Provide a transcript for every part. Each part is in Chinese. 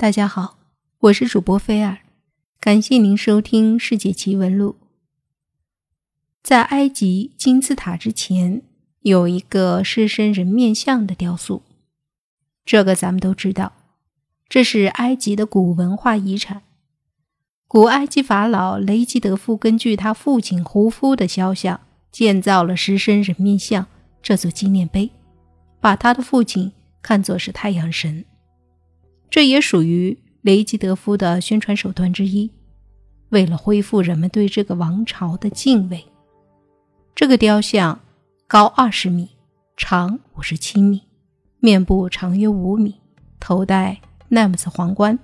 大家好，我是主播菲尔，感谢您收听《世界奇闻录》。在埃及金字塔之前，有一个狮身人面像的雕塑，这个咱们都知道，这是埃及的古文化遗产。古埃及法老雷吉德夫根据他父亲胡夫的肖像，建造了狮身人面像这座纪念碑，把他的父亲看作是太阳神。这也属于雷吉德夫的宣传手段之一。为了恢复人们对这个王朝的敬畏，这个雕像高二十米，长五十七米，面部长约五米，头戴奈姆斯皇冠，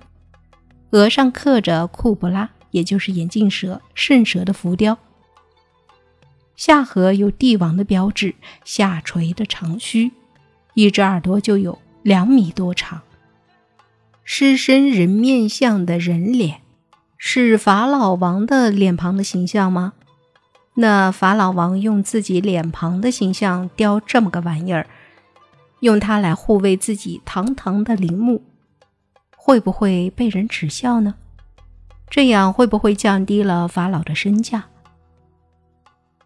额上刻着库布拉，也就是眼镜蛇、圣蛇的浮雕，下颌有帝王的标志，下垂的长须，一只耳朵就有两米多长。狮身人面像的人脸，是法老王的脸庞的形象吗？那法老王用自己脸庞的形象雕这么个玩意儿，用它来护卫自己堂堂的陵墓，会不会被人耻笑呢？这样会不会降低了法老的身价？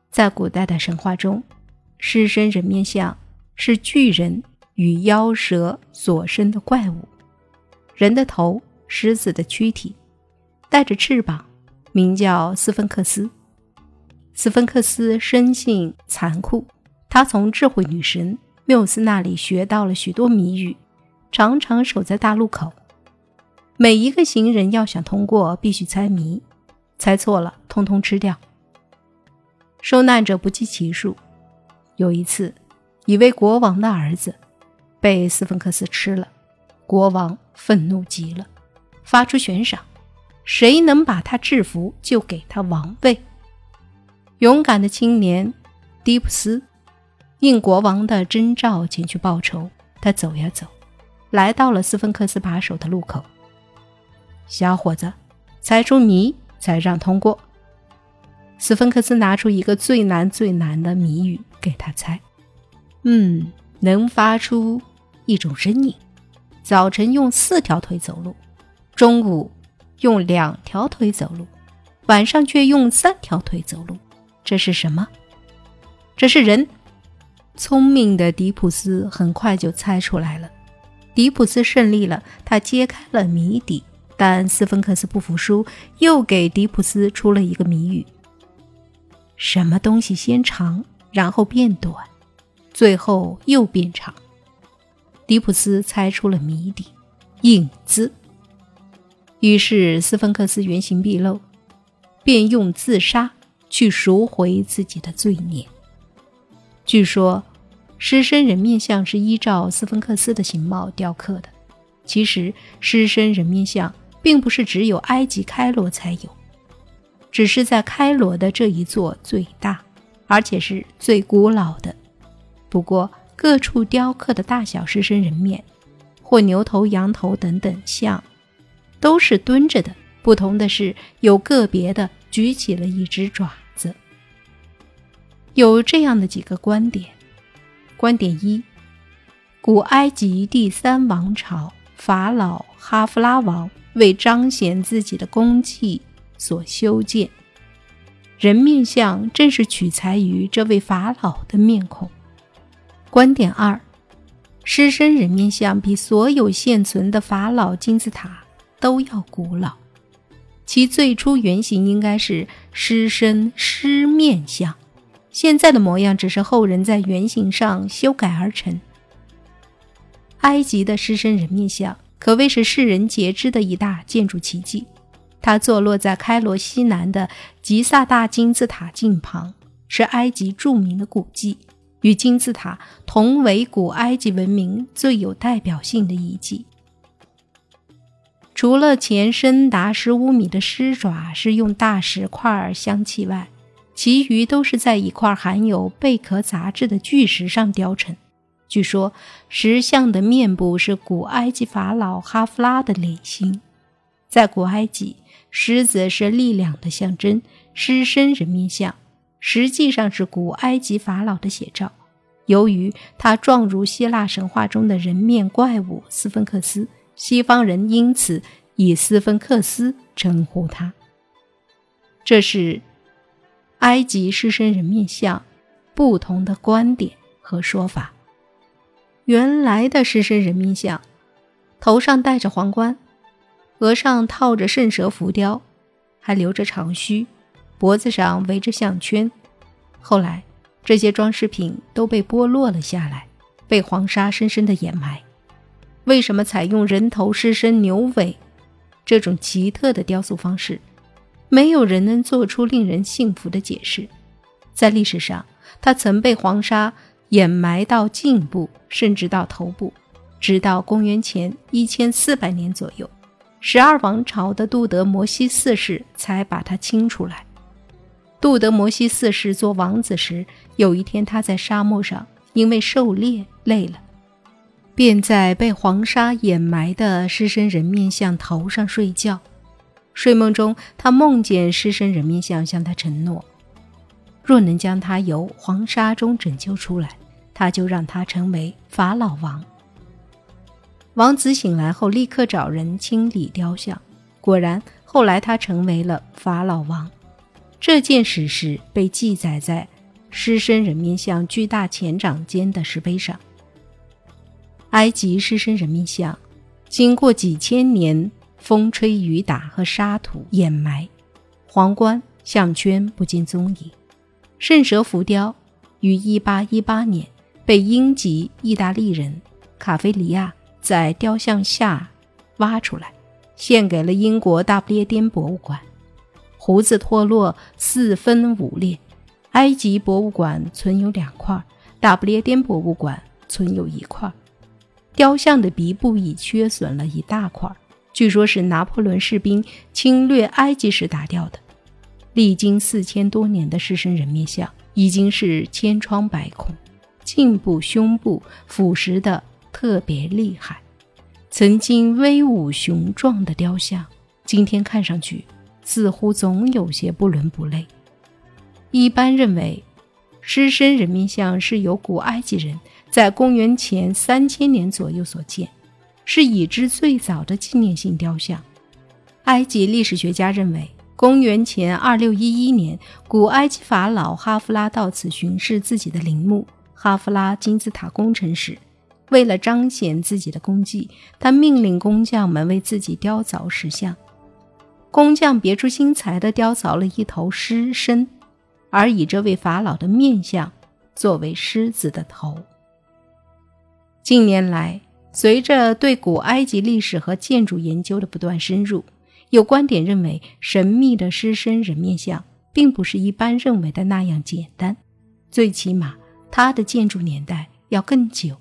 在古代的神话中，狮身人面像是巨人与妖蛇所生的怪物。人的头，狮子的躯体，带着翅膀，名叫斯芬克斯。斯芬克斯生性残酷，他从智慧女神缪斯那里学到了许多谜语，常常守在大路口。每一个行人要想通过，必须猜谜，猜错了，通通吃掉。受难者不计其数。有一次，一位国王的儿子被斯芬克斯吃了。国王愤怒极了，发出悬赏：谁能把他制服，就给他王位。勇敢的青年迪普斯应国王的征召前去报仇。他走呀走，来到了斯芬克斯把守的路口。小伙子，猜出谜才让通过。斯芬克斯拿出一个最难最难的谜语给他猜：嗯，能发出一种声音。早晨用四条腿走路，中午用两条腿走路，晚上却用三条腿走路。这是什么？这是人。聪明的迪普斯很快就猜出来了。迪普斯胜利了，他揭开了谜底。但斯芬克斯不服输，又给迪普斯出了一个谜语：什么东西先长，然后变短，最后又变长？迪普斯猜出了谜底，影子。于是斯芬克斯原形毕露，便用自杀去赎回自己的罪孽。据说，狮身人面像是依照斯芬克斯的形貌雕刻的。其实，狮身人面像并不是只有埃及开罗才有，只是在开罗的这一座最大，而且是最古老的。不过，各处雕刻的大小狮身人面，或牛头、羊头等等像，都是蹲着的。不同的是，有个别的举起了一只爪子。有这样的几个观点：观点一，古埃及第三王朝法老哈夫拉王为彰显自己的功绩所修建，人面像正是取材于这位法老的面孔。观点二：狮身人面像比所有现存的法老金字塔都要古老，其最初原型应该是狮身狮面像，现在的模样只是后人在原型上修改而成。埃及的狮身人面像可谓是世人皆知的一大建筑奇迹，它坐落在开罗西南的吉萨大金字塔近旁，是埃及著名的古迹。与金字塔同为古埃及文明最有代表性的遗迹。除了前身达十五米的狮爪是用大石块镶砌外，其余都是在一块含有贝壳杂质的巨石上雕成。据说石像的面部是古埃及法老哈夫拉的脸型。在古埃及，狮子是力量的象征，狮身人面像。实际上是古埃及法老的写照。由于他状如希腊神话中的人面怪物斯芬克斯，西方人因此以斯芬克斯称呼它。这是埃及狮身人面像不同的观点和说法。原来的狮身人面像，头上戴着皇冠，额上套着圣蛇浮雕，还留着长须，脖子上围着项圈。后来，这些装饰品都被剥落了下来，被黄沙深深的掩埋。为什么采用人头狮身牛尾这种奇特的雕塑方式？没有人能做出令人信服的解释。在历史上，它曾被黄沙。掩埋到颈部，甚至到头部，直到公元前一千四百年左右，十二王朝的杜德摩西四世才把它清出来。杜德摩西四世做王子时，有一天他在沙漠上，因为狩猎累了，便在被黄沙掩埋的狮身人面像头上睡觉。睡梦中，他梦见狮身人面像向他承诺。若能将他由黄沙中拯救出来，他就让他成为法老王。王子醒来后，立刻找人清理雕像，果然，后来他成为了法老王。这件史事被记载在狮身人面像巨大前掌间的石碑上。埃及狮身人面像，经过几千年风吹雨打和沙土掩埋，皇冠、项圈不见踪影。圣蛇浮雕于1818年被英籍意大利人卡菲里亚在雕像下挖出来，献给了英国大不列颠博物馆。胡子脱落，四分五裂。埃及博物馆存有两块，大不列颠博物馆存有一块。雕像的鼻部已缺损了一大块，据说是拿破仑士兵侵略埃及时打掉的。历经四千多年的狮身人面像已经是千疮百孔，颈部、胸部腐蚀的特别厉害。曾经威武雄壮的雕像，今天看上去似乎总有些不伦不类。一般认为，狮身人面像是由古埃及人在公元前三千年左右所建，是已知最早的纪念性雕像。埃及历史学家认为。公元前二六一一年，古埃及法老哈夫拉到此巡视自己的陵墓——哈夫拉金字塔工程时，为了彰显自己的功绩，他命令工匠们为自己雕凿石像。工匠别出心裁地雕凿了一头狮身，而以这位法老的面相作为狮子的头。近年来，随着对古埃及历史和建筑研究的不断深入，有观点认为，神秘的狮身人面像并不是一般认为的那样简单，最起码它的建筑年代要更久，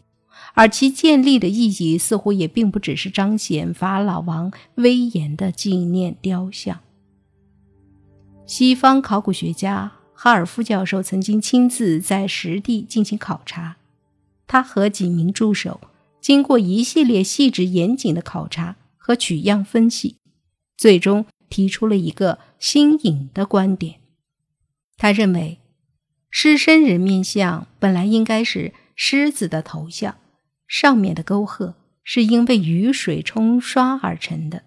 而其建立的意义似乎也并不只是彰显法老王威严的纪念雕像。西方考古学家哈尔夫教授曾经亲自在实地进行考察，他和几名助手经过一系列细致严谨的考察和取样分析。最终提出了一个新颖的观点。他认为，狮身人面像本来应该是狮子的头像，上面的沟壑是因为雨水冲刷而成的，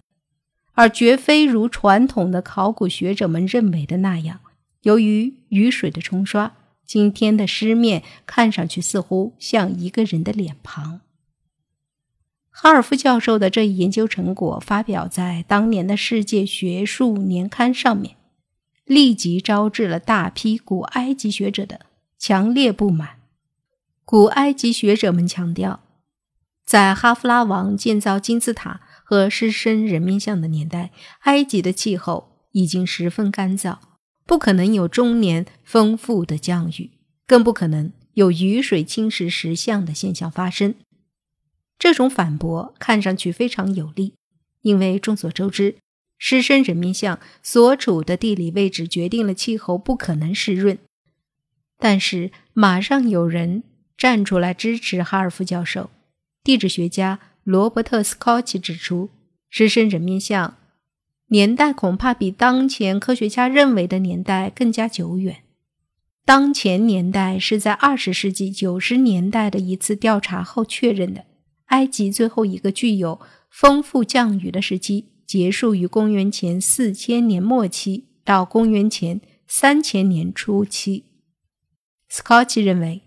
而绝非如传统的考古学者们认为的那样，由于雨水的冲刷，今天的狮面看上去似乎像一个人的脸庞。哈尔夫教授的这一研究成果发表在当年的世界学术年刊上面，立即招致了大批古埃及学者的强烈不满。古埃及学者们强调，在哈夫拉王建造金字塔和狮身人面像的年代，埃及的气候已经十分干燥，不可能有终年丰富的降雨，更不可能有雨水侵蚀石像的现象发生。这种反驳看上去非常有力，因为众所周知，狮身人面像所处的地理位置决定了气候不可能湿润。但是，马上有人站出来支持哈尔夫教授。地质学家罗伯特·斯科奇指出，狮身人面像年代恐怕比当前科学家认为的年代更加久远。当前年代是在二十世纪九十年代的一次调查后确认的。埃及最后一个具有丰富降雨的时期结束于公元前四千年末期到公元前三千年初期。斯科奇认为，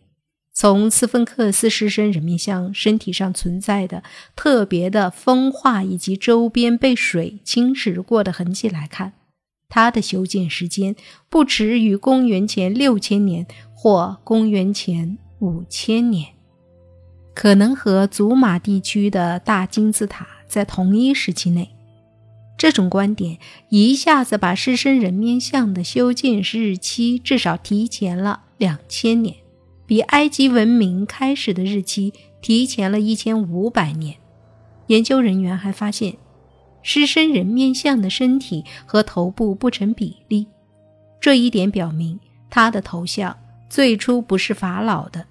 从斯芬克斯狮身人面像身体上存在的特别的风化以及周边被水侵蚀过的痕迹来看，它的修建时间不迟于公元前六千年或公元前五千年，可能和祖马地区的大金字塔在同一时期内。这种观点一下子把狮身人面像的修建日期至少提前了两千年，比埃及文明开始的日期提前了一千五百年。研究人员还发现。狮身人面像的身体和头部不成比例，这一点表明他的头像最初不是法老的。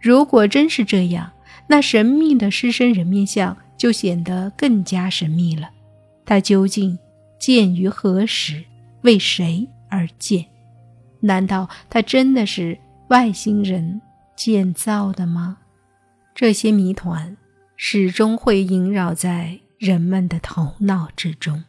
如果真是这样，那神秘的狮身人面像就显得更加神秘了。他究竟建于何时，为谁而建？难道他真的是外星人建造的吗？这些谜团始终会萦绕在。人们的头脑之中。